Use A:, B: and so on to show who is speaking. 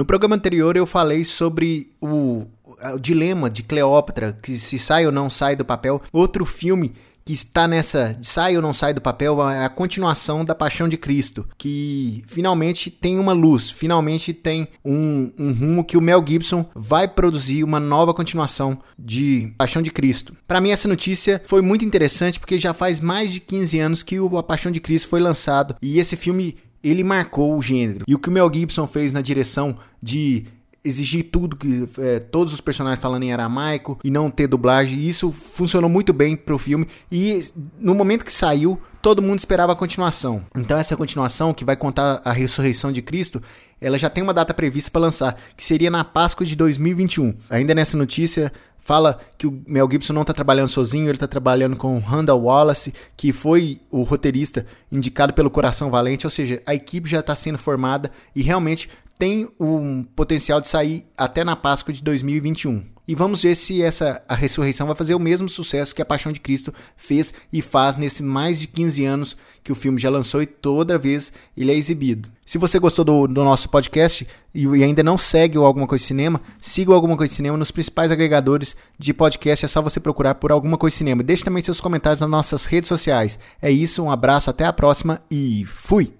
A: No programa anterior eu falei sobre o, o dilema de Cleópatra, que se sai ou não sai do papel. Outro filme que está nessa sai ou não sai do papel é a continuação da Paixão de Cristo, que finalmente tem uma luz, finalmente tem um, um rumo que o Mel Gibson vai produzir uma nova continuação de Paixão de Cristo. Para mim essa notícia foi muito interessante porque já faz mais de 15 anos que o A Paixão de Cristo foi lançado e esse filme ele marcou o gênero. E o que o Mel Gibson fez na direção de exigir tudo que é, todos os personagens falando em aramaico e não ter dublagem. Isso funcionou muito bem pro filme e no momento que saiu, todo mundo esperava a continuação. Então essa continuação que vai contar a ressurreição de Cristo, ela já tem uma data prevista para lançar, que seria na Páscoa de 2021. Ainda nessa notícia fala que o Mel Gibson não está trabalhando sozinho, ele está trabalhando com Randall Wallace, que foi o roteirista indicado pelo Coração Valente, ou seja, a equipe já está sendo formada e realmente tem um potencial de sair até na Páscoa de 2021. E vamos ver se essa a ressurreição vai fazer o mesmo sucesso que a Paixão de Cristo fez e faz nesse mais de 15 anos que o filme já lançou e toda vez ele é exibido. Se você gostou do, do nosso podcast e, e, ainda não segue o Alguma Coisa Cinema, siga o Alguma Coisa Cinema nos principais agregadores de podcast. É só você procurar por Alguma Coisa Cinema. Deixe também seus comentários nas nossas redes sociais. É isso, um abraço, até a próxima e fui!